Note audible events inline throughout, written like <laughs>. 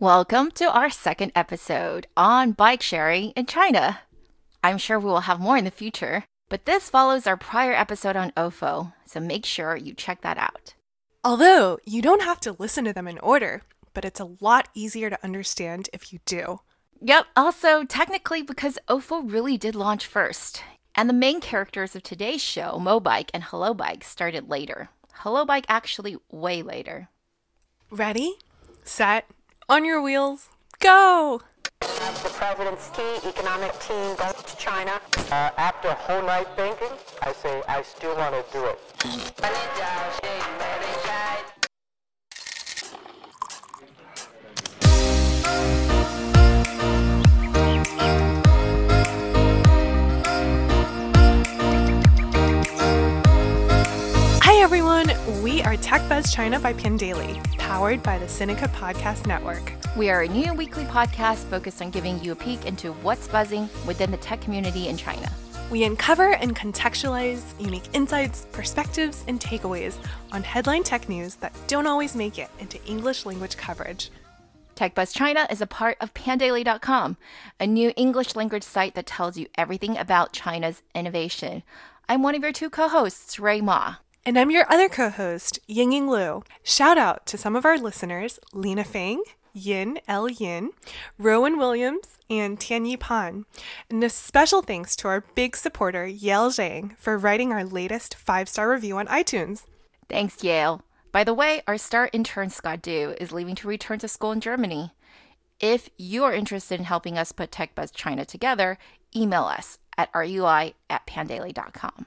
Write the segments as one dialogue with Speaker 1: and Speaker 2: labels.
Speaker 1: Welcome to our second episode on bike sharing in China. I'm sure we will have more in the future, but this follows our prior episode on OFO, so make sure you check that out.
Speaker 2: Although you don't have to listen to them in order, but it's a lot easier to understand if you do.
Speaker 1: Yep, also, technically, because OFO really did launch first, and the main characters of today's show, Mobike and Hello Bike, started later. Hello Bike actually way later.
Speaker 2: Ready, set, on your wheels, go!
Speaker 3: The president's key economic team goes to China. Uh, after a whole night thinking, I say I still want to do it.
Speaker 2: Everyone, we are Tech Buzz China by Pandaily, powered by the Sinica Podcast Network.
Speaker 1: We are a new weekly podcast focused on giving you a peek into what's buzzing within the tech community in China.
Speaker 2: We uncover and contextualize unique insights, perspectives, and takeaways on headline tech news that don't always make it into English language coverage.
Speaker 1: TechBuzz China is a part of Pandaily.com, a new English language site that tells you everything about China's innovation. I'm one of your two co-hosts, Rui Ma.
Speaker 2: And I'm your other co host, Yingying Lu. Shout out to some of our listeners Lena Fang, Yin L Yin, Rowan Williams, and Tianyi Pan. And a special thanks to our big supporter, Yale Zhang, for writing our latest five star review on iTunes.
Speaker 1: Thanks, Yale. By the way, our star intern Scott Du is leaving to return to school in Germany. If you are interested in helping us put TechBuzz China together, email us at rui at pandaily.com.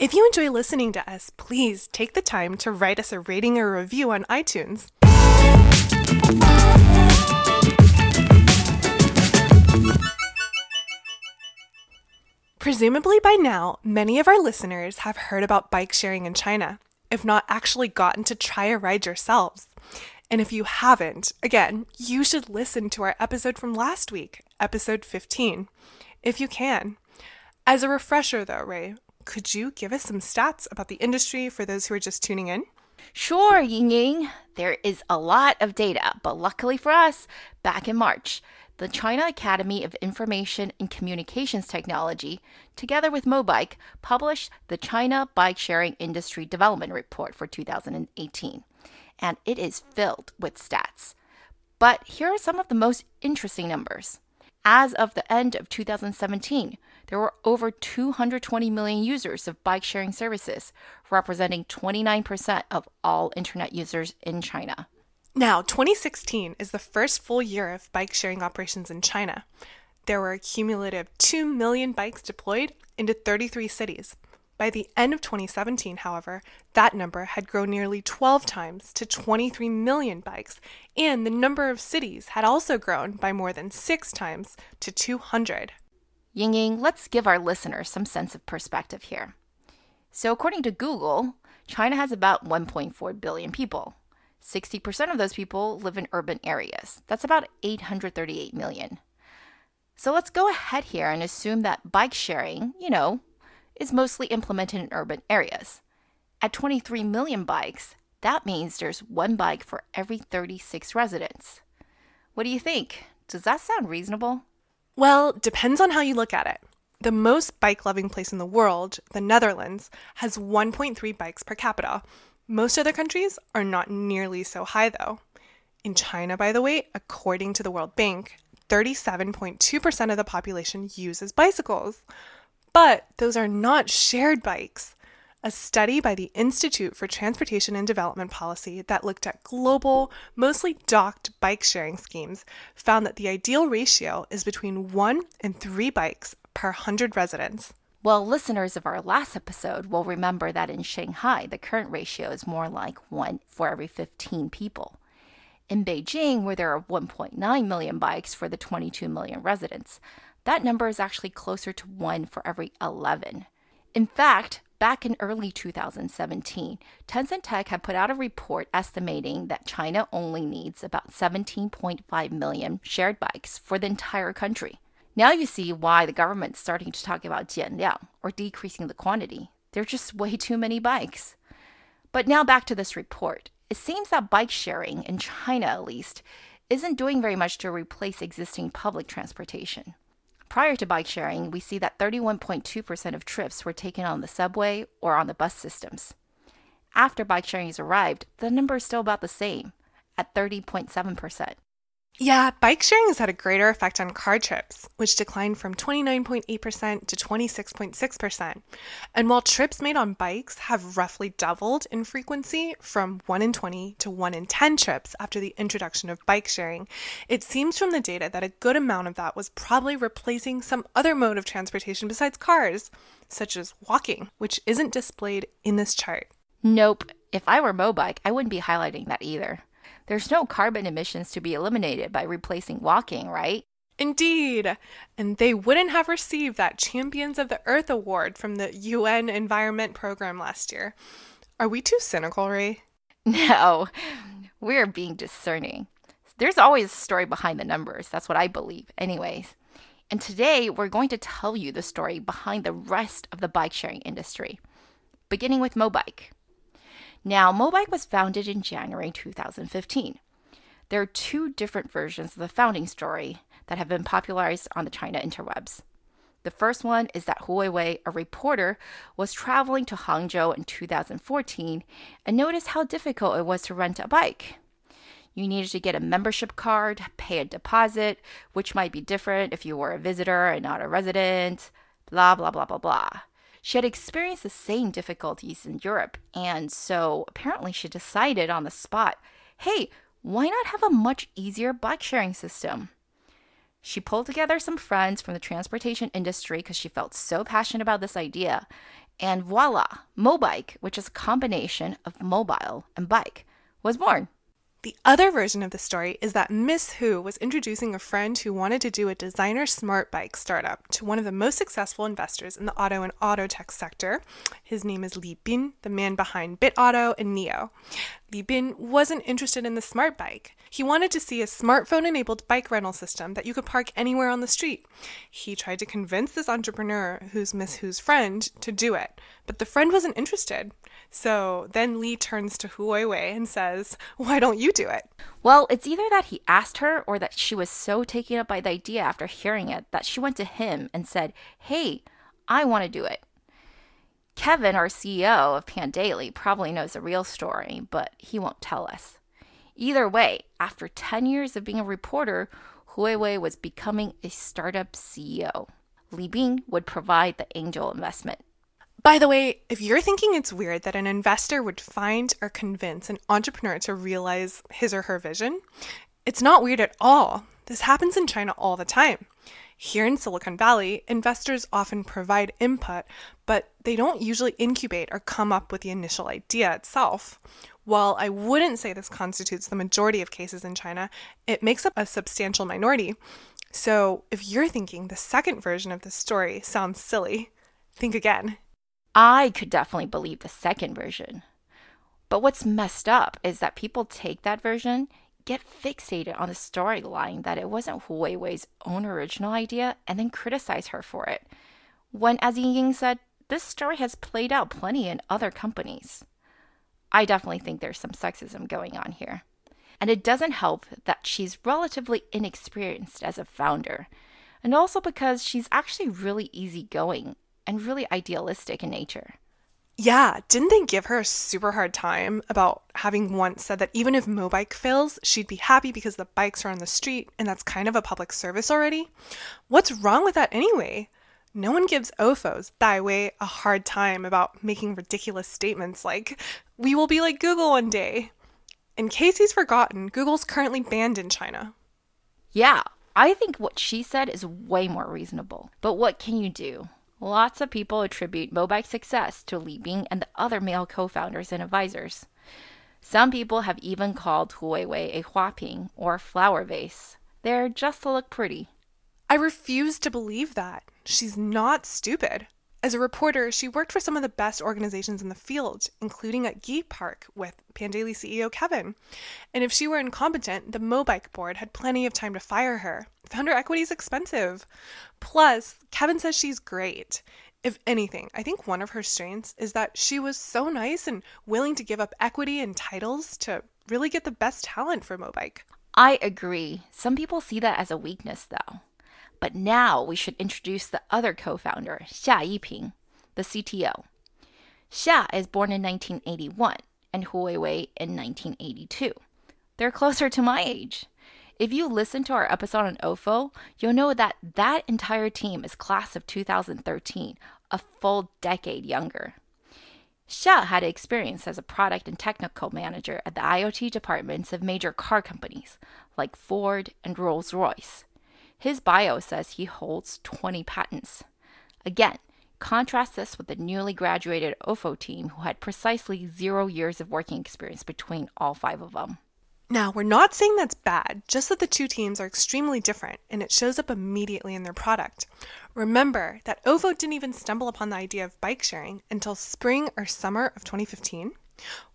Speaker 2: If you enjoy listening to us, please take the time to write us a rating or review on iTunes. Presumably by now, many of our listeners have heard about bike sharing in China, if not actually gotten to try a ride yourselves. And if you haven't, again, you should listen to our episode from last week, episode 15, if you can. As a refresher, though, Rui, could you give us some stats about the industry for those who are just tuning in?
Speaker 1: Sure, Ying Ying. There is a lot of data, but luckily for us, back in March, the China Academy of Information and Communications Technology, together with Mobike, published the China Bike Sharing Industry Development Report for 2018. And it is filled with stats. But here are some of the most interesting numbers. As of the end of 2017, there were over 220 million users of bike sharing services, representing 29% of all internet users in China.
Speaker 2: Now, 2016 is the first full year of bike sharing operations in China. There were a cumulative 2 million bikes deployed into 33 cities. By the end of 2017, however, that number had grown nearly 12 times to 23 million bikes, and the number of cities had also grown by more than six times to 200.
Speaker 1: Ying Ying, let's give our listeners some sense of perspective here. So, according to Google, China has about 1.4 billion people. 60% of those people live in urban areas. That's about 838 million. So, let's go ahead here and assume that bike sharing, you know, is mostly implemented in urban areas. At 23 million bikes, that means there's one bike for every 36 residents. What do you think? Does that sound reasonable?
Speaker 2: Well, depends on how you look at it. The most bike loving place in the world, the Netherlands, has 1.3 bikes per capita. Most other countries are not nearly so high, though. In China, by the way, according to the World Bank, 37.2% of the population uses bicycles. But those are not shared bikes. A study by the Institute for Transportation and Development Policy that looked at global, mostly docked bike sharing schemes found that the ideal ratio is between one and three bikes per 100 residents.
Speaker 1: Well, listeners of our last episode will remember that in Shanghai, the current ratio is more like one for every 15 people. In Beijing, where there are 1.9 million bikes for the 22 million residents, that number is actually closer to one for every 11. In fact, back in early 2017, Tencent Tech had put out a report estimating that China only needs about 17.5 million shared bikes for the entire country. Now you see why the government's starting to talk about 减量, or decreasing the quantity. There are just <laughs> way too many bikes. But now back to this report. It seems that bike sharing, in China at least, isn't doing very much to replace existing public transportation. Prior to bike sharing, we see that 31.2% of trips were taken on the subway or on the bus systems. After bike sharing has arrived, the number is still about the same at 30.7%.
Speaker 2: Yeah, bike sharing has had a greater effect on car trips, which declined from 29.8% to 26.6%. And while trips made on bikes have roughly doubled in frequency from 1 in 20 to 1 in 10 trips after the introduction of bike sharing, it seems from the data that a good amount of that was probably replacing some other mode of transportation besides cars, such as walking, which isn't displayed in this chart.
Speaker 1: Nope. If I were Mobike, I wouldn't be highlighting that either. There's no carbon emissions to be eliminated by replacing walking, right?
Speaker 2: Indeed. And they wouldn't have received that Champions of the Earth award from the UN Environment Program last year. Are we too cynical, Rui? <laughs>
Speaker 1: No, we're being discerning. There's always a story behind the numbers. That's what I believe, anyways. And today we're going to tell you the story behind the rest of the bike sharing industry, beginning with Mobike. Now, Mobike was founded in January 2015. There are two different versions of the founding story that have been popularized on the China interwebs. The first one is that Hu Wei, a reporter, was traveling to Hangzhou in 2014 and noticed how difficult it was to rent a bike. You needed to get a membership card, pay a deposit, which might be different if you were a visitor and not a resident, blah, blah, blah, blah, blah. She had experienced the same difficulties in Europe, and so apparently she decided on the spot hey, why not have a much easier bike sharing system? She pulled together some friends from the transportation industry because she felt so passionate about this idea. And voila, Mobike, which is a combination of mobile and bike, was born.
Speaker 2: The other version of the story is that Miss Hu was introducing a friend who wanted to do a designer smart bike startup to one of the most successful investors in the auto and auto tech sector. His name is Li Bin, the man behind Bitauto and NIO. Li Bin wasn't interested in the smart bike. He wanted to see a smartphone enabled bike rental system that you could park anywhere on the street. He tried to convince this entrepreneur, who's Miss Hu's friend, to do it, but the friend wasn't interested. So then Li turns to Hu Weiwei and says, Why don't you do it?
Speaker 1: Well, it's either that he asked her or that she was so taken up by the idea after hearing it that she went to him and said, Hey, I want to do it. Kevin, our CEO of Pandaily, probably knows the real story, but he won't tell us. Either way, after 10 years of being a reporter, Hu Weiwei was becoming a startup CEO. Li Bin would provide the angel investment.
Speaker 2: By the way, if you're thinking it's weird that an investor would find or convince an entrepreneur to realize his or her vision, it's not weird at all. This happens in China all the time. Here in Silicon Valley, investors often provide input, but they don't usually incubate or come up with the initial idea itself. While I wouldn't say this constitutes the majority of cases in China, it makes up a substantial minority. So if you're thinking the second version of the story sounds silly, think again.
Speaker 1: I could definitely believe the second version. But what's messed up is that people take that version, get fixated on the storyline that it wasn't Hu own original idea, and then criticize her for it. When, as Ying said, this story has played out plenty in other companies. I definitely think there's some sexism going on here. And it doesn't help that she's relatively inexperienced as a founder, and also because she's actually really easygoing and really idealistic in nature.
Speaker 2: Yeah, didn't they give her a super hard time about having once said that even if Mobike fails, she'd be happy because the bikes are on the street and that's kind of a public service already? What's wrong with that anyway? No one gives OFOs, Dai Wei, a hard time about making ridiculous statements like, we will be like Google one day. In case he's forgotten, Google's currently banned in China.
Speaker 1: Yeah, I think what she said is way more reasonable. But what can you do? Lots of people attribute Mobike's success to Li and the other male co founders and advisors. Some people have even called Hu Weiwei a huaping or flower vase. They're just to look pretty.
Speaker 2: I refuse to believe that. She's not stupid. As a reporter, she worked for some of the best organizations in the field, including at GeekPark with Pandaily CEO Kevin. And if she were incompetent, the Mobike board had plenty of time to fire her. Founder equity is expensive. Plus, Kevin says she's great. If anything, I think one of her strengths is that she was so nice and willing to give up equity and titles to really get the best talent for Mobike.
Speaker 1: I agree. Some people see that as a weakness, though. But now we should introduce the other co founder, Xia Yiping, the CTO. Xia is born in 1981 and Hu Weiwei in 1982. They're closer to my age. If you listen to our episode on OFO, you'll know that that entire team is class of 2013, a full decade younger. Xia had experience as a product and technical manager at the IoT departments of major car companies like Ford and Rolls Royce. His bio says he holds 20 patents. Again, contrast this with the newly graduated OFO team who had precisely zero years of working experience between all five of them.
Speaker 2: Now, we're not saying that's bad, just that the two teams are extremely different and it shows up immediately in their product. Remember that OFO didn't even stumble upon the idea of bike sharing until spring or summer of 2015.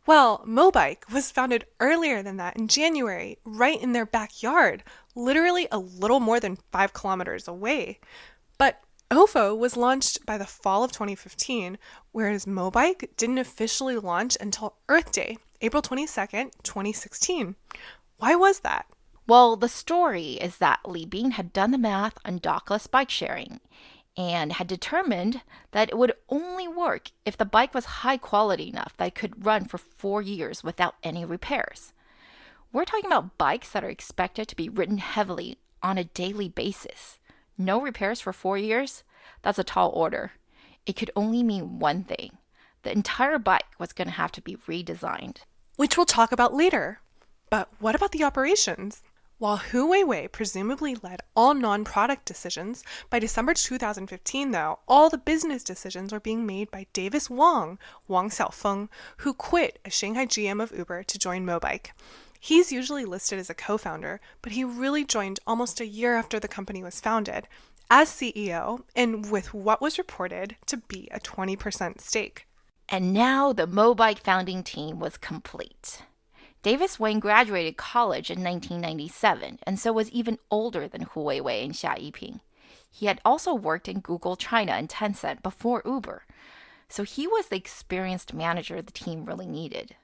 Speaker 2: Well, Mobike was founded earlier than that in January, right in their backyard, literally a little more than five kilometers away. But OFO was launched by the fall of 2015, whereas Mobike didn't officially launch until Earth Day, April 22nd, 2016. Why was that?
Speaker 1: Well, the story is that Li Bin had done the math on dockless bike sharing and had determined that it would only work if the bike was high quality enough that it could run for four years without any repairs. We're talking about bikes that are expected to be ridden heavily on a daily basis. No repairs for four years? That's a tall order. It could only mean one thing the entire bike was going to have to be redesigned.
Speaker 2: Which we'll talk about later. But what about the operations? While Hu Weiwei presumably led all non product decisions, by December 2015, though, all the business decisions were being made by Davis Wang, Wang Xiaofeng, who quit as Shanghai GM of Uber to join Mobike. He's usually listed as a co founder, but he really joined almost a year after the company was founded as CEO and with what was reported to be a 20% stake.
Speaker 1: And now the Mobike founding team was complete. Davis Wang graduated college in 1997 and so was even older than Hu Weiwei and Xia Yiping. He had also worked in Google China and Tencent before Uber, so he was the experienced manager the team really needed.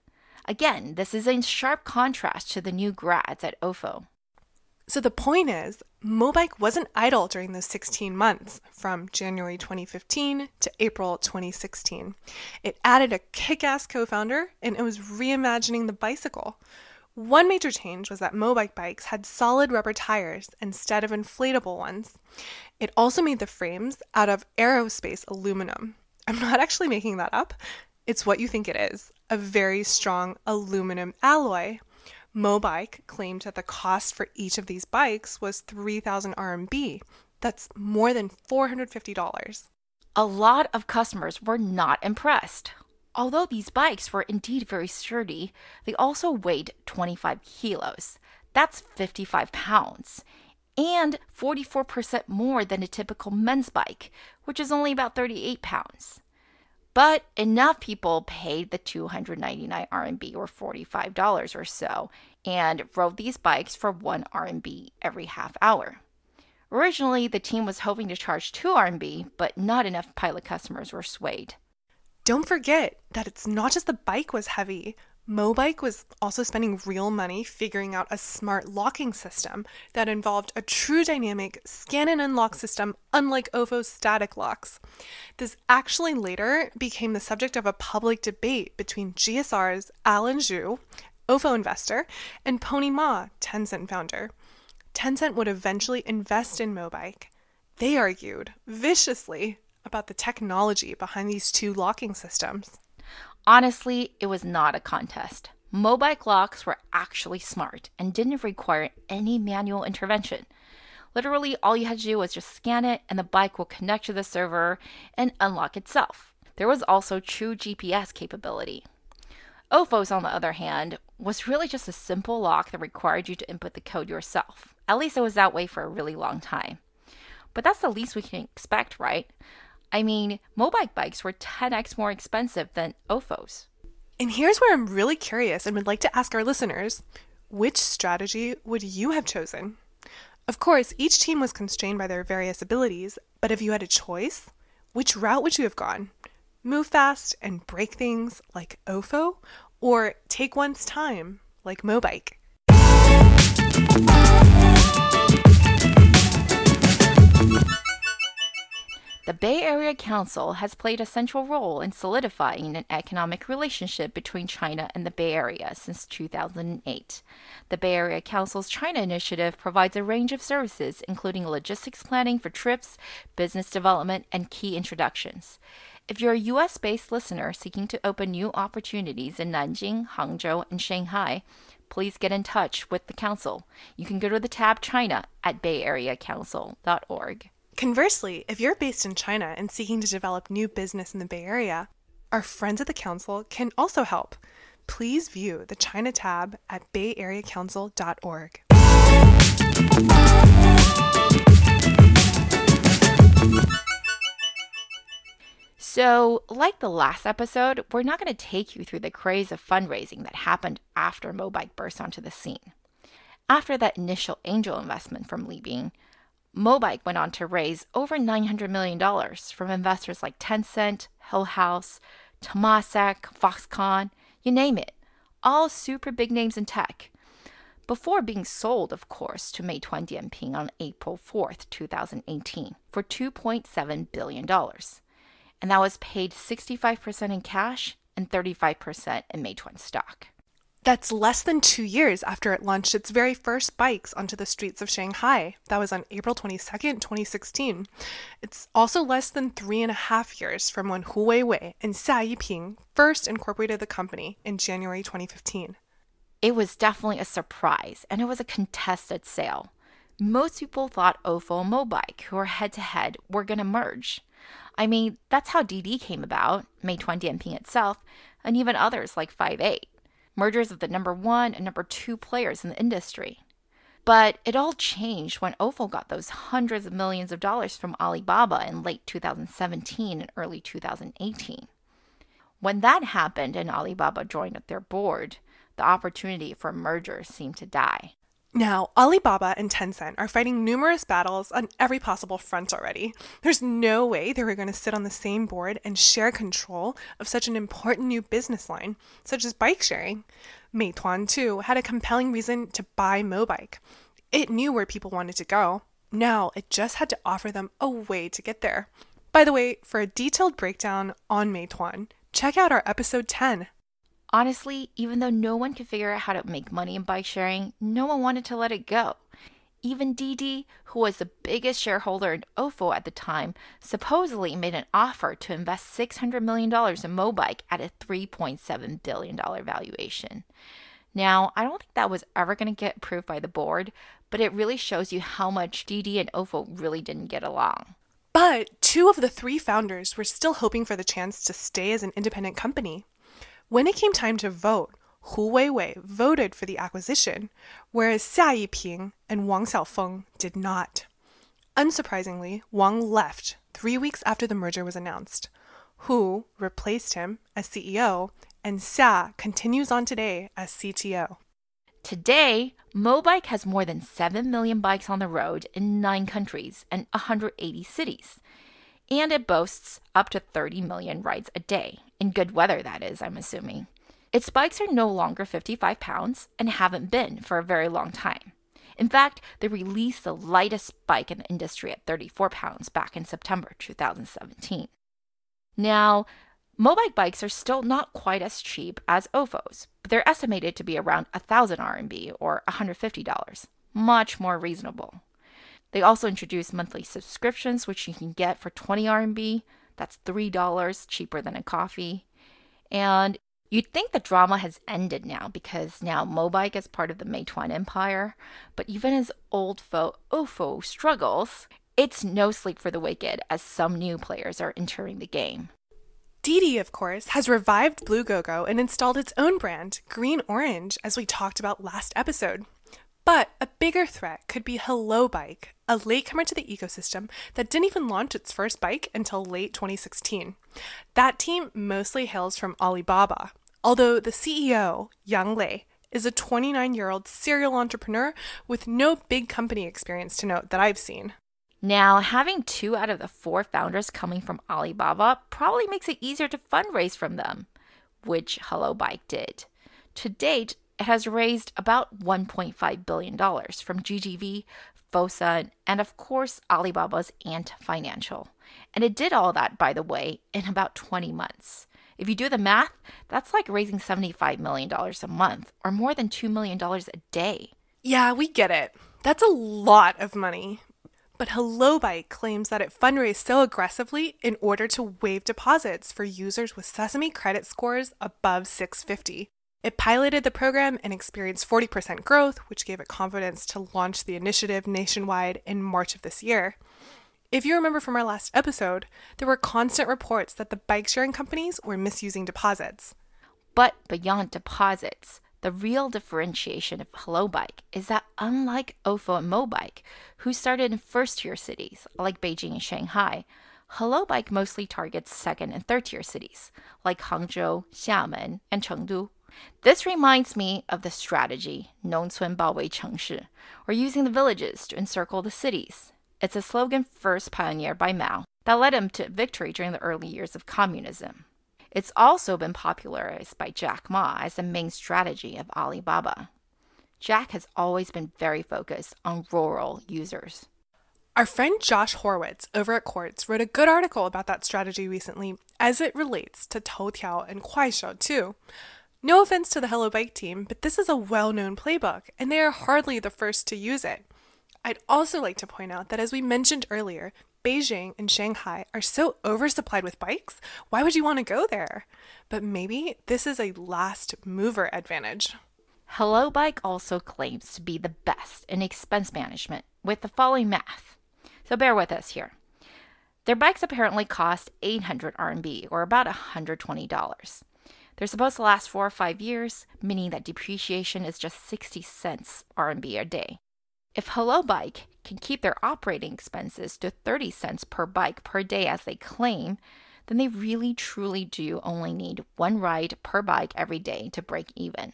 Speaker 1: Again, this is in sharp contrast to the new grads at OFO.
Speaker 2: So the point is, Mobike wasn't idle during those 16 months from January 2015 to April 2016. It added a kick ass co founder and it was reimagining the bicycle. One major change was that Mobike bikes had solid rubber tires instead of inflatable ones. It also made the frames out of aerospace aluminum. I'm not actually making that up, it's what you think it is a very strong aluminum alloy. Mobike claimed that the cost for each of these bikes was 3,000 RMB. That's more than $450.
Speaker 1: A lot of customers were not impressed. Although these bikes were indeed very sturdy, they also weighed 25 kilos. That's 55 pounds. And 44% more than a typical men's bike, which is only about 38 pounds. But enough people paid the 299 RMB or $45 or so and rode these bikes for 1 RMB every half hour. Originally, the team was hoping to charge 2 RMB, but not enough pilot customers were swayed.
Speaker 2: Don't forget that it's not just the bike was heavy. Mobike was also spending real money figuring out a smart locking system that involved a true dynamic scan and unlock system, unlike OFO's static locks. This actually later became the subject of a public debate between GSR's Allen Zhu, OFO investor, and Pony Ma, Tencent founder. Tencent would eventually invest in Mobike. They argued viciously about the technology behind these two locking systems.
Speaker 1: Honestly, it was not a contest. Mobike locks were actually smart and didn't require any manual intervention. Literally, all you had to do was just scan it, and the bike will connect to the server and unlock itself. There was also true GPS capability. OFOS, on the other hand, was really just a simple lock that required you to input the code yourself. At least it was that way for a really long time. But that's the least we can expect, right? I mean, Mobike bikes were 10x more expensive than OFOs.
Speaker 2: And here's where I'm really curious and would like to ask our listeners which strategy would you have chosen? Of course, each team was constrained by their various abilities, but if you had a choice, which route would you have gone? Move fast and break things like OFO, or take one's time like Mobike?
Speaker 1: The Bay Area Council has played a central role in solidifying an economic relationship between China and the Bay Area since 2008. The Bay Area Council's China Initiative provides a range of services, including logistics planning for trips, business development, and key introductions. If you're a US based listener seeking to open new opportunities in Nanjing, Hangzhou, and Shanghai, please get in touch with the Council. You can go to the tab China at bayareacouncil.org.
Speaker 2: Conversely, if you're based in China and seeking to develop new business in the Bay Area, our friends at the Council can also help. Please view the China tab at bayareacouncil.org.
Speaker 1: So, like the last episode, we're not going to take you through the craze of fundraising that happened after Mobike burst onto the scene. After that initial angel investment from Li Bin, Mobike went on to raise over $900 million from investors like Tencent, Hillhouse, Temasek, Foxconn, you name it, all super big names in tech. Before being sold, of course, to Meituan Dianping on April 4th, 2018, for $2.7 billion. And that was paid 65% in cash and 35% in Meituan stock.
Speaker 2: That's less than two years after it launched its very first bikes onto the streets of Shanghai. That was on April 22nd, 2016. It's also less than three and a half years from when Hu Weiwei and Xia Yiping first incorporated the company in January 2015.
Speaker 1: It was definitely a surprise, and it was a contested sale. Most people thought Ofo and Mobike, who are head to head, were going to merge. I mean, that's how Didi came about, Meituan Dianping itself, and even others like 58 mergers of the number one and number two players in the industry. But it all changed when Ofo got those hundreds of millions of dollars from Alibaba in late 2017 and early 2018. When that happened and Alibaba joined their board, the opportunity for a merger seemed to die.
Speaker 2: Now, Alibaba and Tencent are fighting numerous battles on every possible front already. There's no way they were going to sit on the same board and share control of such an important new business line, such as bike sharing. Meituan, too, had a compelling reason to buy Mobike. It knew where people wanted to go. Now, it just had to offer them a way to get there. By the way, for a detailed breakdown on Meituan, check out our episode 10
Speaker 1: Honestly, even though no one could figure out how to make money in bike sharing, no one wanted to let it go. Even Didi, who was the biggest shareholder in Ofo at the time, supposedly made an offer to invest $600 million in Mobike at a $3.7 billion valuation. Now, I don't think that was ever going to get approved by the board, but it really shows you how much Didi and Ofo really didn't get along.
Speaker 2: But two of the three founders were still hoping for the chance to stay as an independent company. When it came time to vote, Hu Weiwei voted for the acquisition, whereas Xia Yiping and Wang Xiaofeng did not. Unsurprisingly, Wang left three weeks after the merger was announced. Hu replaced him as CEO, and Xia continues on today as CTO.
Speaker 1: Today, Mobike has more than 7 million bikes on the road in 9 countries and 180 cities and it boasts up to 30 million rides a day. In good weather, that is, I'm assuming. Its bikes are no longer 55 pounds and haven't been for a very long time. In fact, they released the lightest bike in the industry at 34 pounds back in September 2017. Now, Mobike bikes are still not quite as cheap as Ofos, but they're estimated to be around 1,000 RMB or $150, much more reasonable. They also introduced monthly subscriptions, which you can get for 20 RMB. That's $3 cheaper than a coffee. And you'd think the drama has ended now because now Mobike is part of the Meituan empire. But even as old foe Ofo struggles, it's no sleep for the wicked as some new players are entering the game.
Speaker 2: Didi, of course, has revived Bluegogo and installed its own brand, Green Orange, as we talked about last episode. But a bigger threat could be Hello Bike, a latecomer to the ecosystem that didn't even launch its first bike until late 2016. That team mostly hails from Alibaba, although the CEO, Yang Lei, is a 29 year old serial entrepreneur with no big company experience to note that I've seen.
Speaker 1: Now, having two out of the four founders coming from Alibaba probably makes it easier to fundraise from them, which Hello Bike did. To date, it has raised about $1.5 billion from GGV, Fosun, and of course Alibaba's Ant Financial. And it did all that, by the way, in about 20 months. If you do the math, that's like raising $75 million a month or more than $2 million a day.
Speaker 2: Yeah, we get it. That's a lot of money. But HelloBike claims that it fundraised so aggressively in order to waive deposits for users with Sesame credit scores above 650. It piloted the program and experienced 40% growth, which gave it confidence to launch the initiative nationwide in March of this year. If you remember from our last episode, there were constant reports that the bike sharing companies were misusing deposits.
Speaker 1: But beyond deposits, the real differentiation of HelloBike is that unlike Ofo and Mobike, who started in first tier cities like Beijing and Shanghai, HelloBike mostly targets second and third tier cities like Hangzhou, Xiamen, and Chengdu. This reminds me of the strategy 农村包围城市, or using the villages to encircle the cities. It's a slogan first pioneered by Mao that led him to victory during the early years of communism. It's also been popularized by Jack Ma as the main strategy of Alibaba. Jack has always been very focused on rural users.
Speaker 2: Our friend Josh Horowitz over at Quartz wrote a good article about that strategy recently as it relates to Toutiao and Kuaishou too. No offense to the Hello Bike team, but this is a well known playbook, and they are hardly the first to use it. I'd also like to point out that as we mentioned earlier, Beijing and Shanghai are so oversupplied with bikes, why would you want to go there? But maybe this is a last mover advantage.
Speaker 1: Hello Bike also claims to be the best in expense management with the following math. So bear with us here. Their bikes apparently cost 800 RMB or about $120. They're supposed to last four or five years, meaning that depreciation is just 60 cents RMB a day. If Hello Bike can keep their operating expenses to 30 cents per bike per day as they claim, then they really truly do only need one ride per bike every day to break even.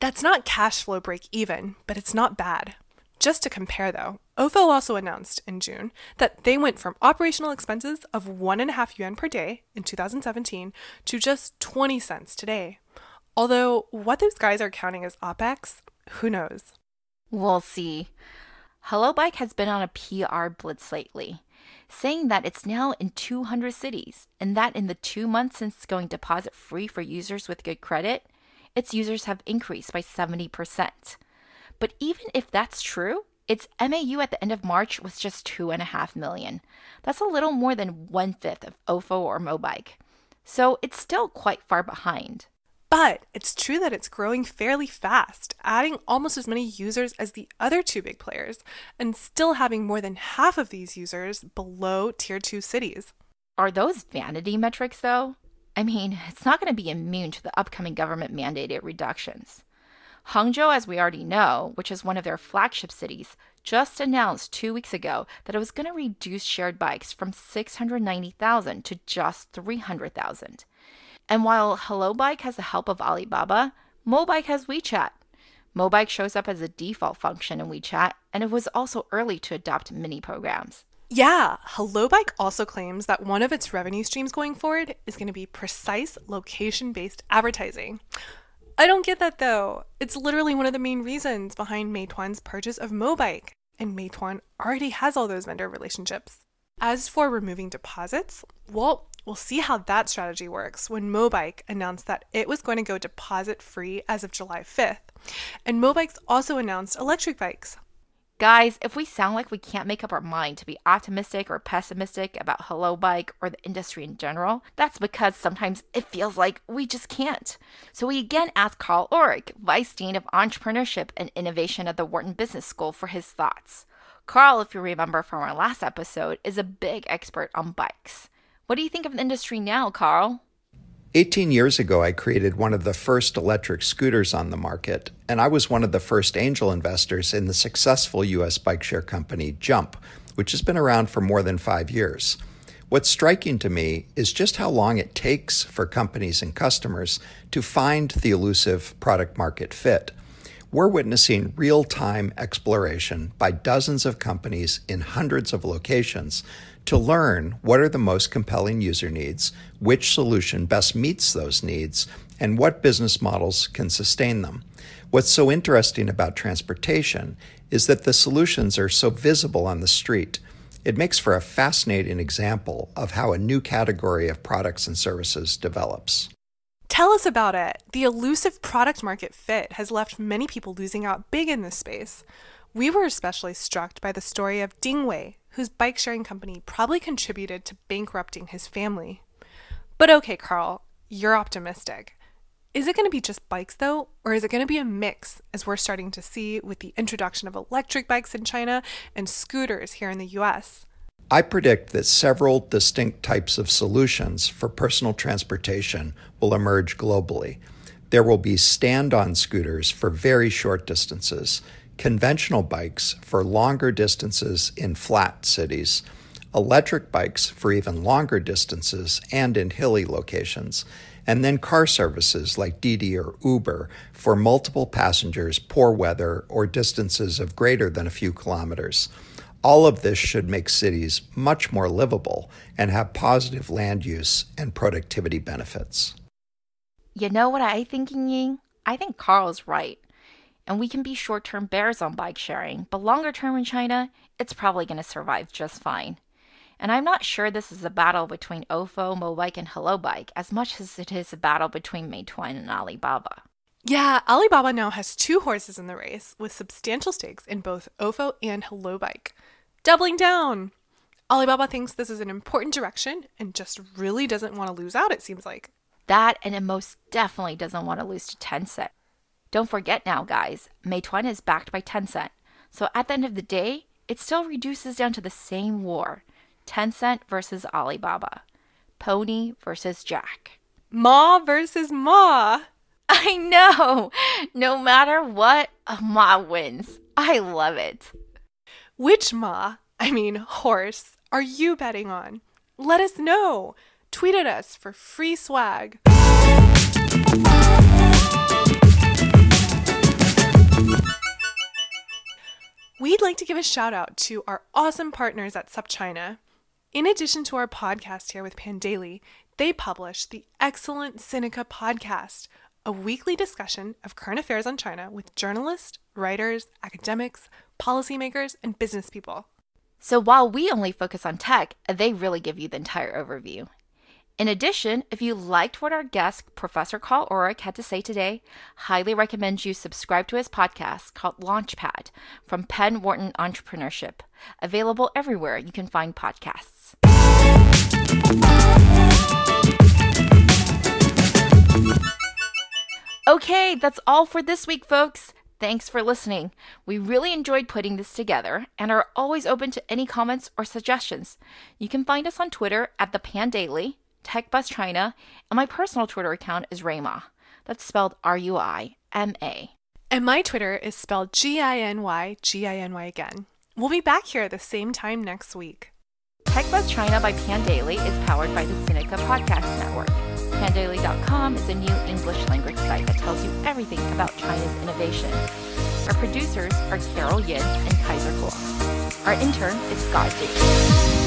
Speaker 2: That's not cash flow break even, but it's not bad. Just to compare though, Ofo also announced in June that they went from operational expenses of one and a half yuan per day in 2017 to just 20 cents today. Although what those guys are counting as OPEX, who knows?
Speaker 1: We'll see. Hello Bike has been on a PR blitz lately, saying that it's now in 200 cities and that in the two months since going deposit free for users with good credit, its users have increased by 70%. But even if that's true, its MAU at the end of March was just 2.5 million. That's a little more than one fifth of OFO or Mobike. So it's still quite far behind.
Speaker 2: But it's true that it's growing fairly fast, adding almost as many users as the other two big players, and still having more than half of these users below tier 2 cities.
Speaker 1: Are those vanity metrics, though? I mean, it's not going to be immune to the upcoming government mandated reductions. Hangzhou, as we already know, which is one of their flagship cities, just announced two weeks ago that it was going to reduce shared bikes from 690,000 to just 300,000. And while Hello Bike has the help of Alibaba, Mobike has WeChat. Mobike shows up as a default function in WeChat, and it was also early to adopt mini programs.
Speaker 2: Yeah, HelloBike also claims that one of its revenue streams going forward is going to be precise location based advertising. I don't get that though. It's literally one of the main reasons behind Meituan's purchase of Mobike, and Meituan already has all those vendor relationships. As for removing deposits, well, we'll see how that strategy works when Mobike announced that it was going to go deposit free as of July 5th. And Mobike's also announced electric bikes.
Speaker 1: Guys, if we sound like we can't make up our mind to be optimistic or pessimistic about Hello Bike or the industry in general, that's because sometimes it feels like we just can't. So we again asked Carl Ulrich, Vice Dean of Entrepreneurship and Innovation at the Wharton Business School, for his thoughts. Carl, if you remember from our last episode, is a big expert on bikes. What do you think of the industry now, Carl?
Speaker 4: 18 years ago, I created one of the first electric scooters on the market, and I was one of the first angel investors in the successful U.S. bike share company Jump, which has been around for more than five years. What's striking to me is just how long it takes for companies and customers to find the elusive product market fit. We're witnessing real time exploration by dozens of companies in hundreds of locations to learn what are the most compelling user needs, which solution best meets those needs, and what business models can sustain them. What's so interesting about transportation is that the solutions are so visible on the street. It makes for a fascinating example of how a new category of products and services develops.
Speaker 2: Tell us about it. The elusive product market fit has left many people losing out big in this space. We were especially struck by the story of Ding Wei, whose bike sharing company probably contributed to bankrupting his family. But okay, Carl, you're optimistic. Is it going to be just bikes though, or is it going to be a mix as we're starting to see with the introduction of electric bikes in China and scooters here in the US?
Speaker 4: I predict that several distinct types of solutions for personal transportation will emerge globally. There will be stand on scooters for very short distances, conventional bikes for longer distances in flat cities, electric bikes for even longer distances and in hilly locations, and then car services like Didi or Uber for multiple passengers, poor weather, or distances of greater than a few kilometers. All of this should make cities much more livable and have positive land use and productivity benefits.
Speaker 1: You know what I think, Ying? I think Carl's right. And we can be short term bears on bike sharing, but longer term in China, it's probably going to survive just fine. And I'm not sure this is a battle between Ofo, Mobike, and Hello Bike as much as it is a battle between Meituan and Alibaba.
Speaker 2: Yeah, Alibaba now has two horses in the race with substantial stakes in both Ofo and Hello Bike. Doubling down! Alibaba thinks this is an important direction and just really doesn't want to lose out, it seems like.
Speaker 1: That and it most definitely doesn't want to lose to Tencent. Don't forget now, guys, Meituan is backed by Tencent. So at the end of the day, it still reduces down to the same war Tencent versus Alibaba, Pony versus Jack.
Speaker 2: Ma versus Ma! <laughs>
Speaker 1: I know! No matter what, Ma wins. I love it.
Speaker 2: Which Ma, I mean horse, are you betting on? Let us know. Tweet at us for free swag. We'd like to give a shout out to our awesome partners at SupChina. In addition to our podcast here with Pandaily, they publish the excellent Sinica podcast, a weekly discussion of current affairs on China with journalists, writers, academics, policymakers, and business people.
Speaker 1: So while we only focus on tech, they really give you the entire overview. In addition, if you liked what our guest, Professor Carl Ulrich, had to say today, highly recommend you subscribe to his podcast called Launchpad from Penn Wharton Entrepreneurship, available everywhere you can find podcasts. Okay, that's all for this week, folks. Thanks for listening. We really enjoyed putting this together and are always open to any comments or suggestions. You can find us on Twitter at the Pandaily, TechBuzz China, and my personal Twitter account is Rayma. That's spelled R U I M A.
Speaker 2: And my Twitter is spelled G I N Y G I N Y again. We'll be back here at the same time next week.
Speaker 1: TechBuzz China by Pandaily is powered by the Sinica Podcast Network. Pandaily.com is a new English language site that tells you everything about China's innovation. Our producers are Carol Yin and Kaiser Kuo. Our intern is Scott Dickey.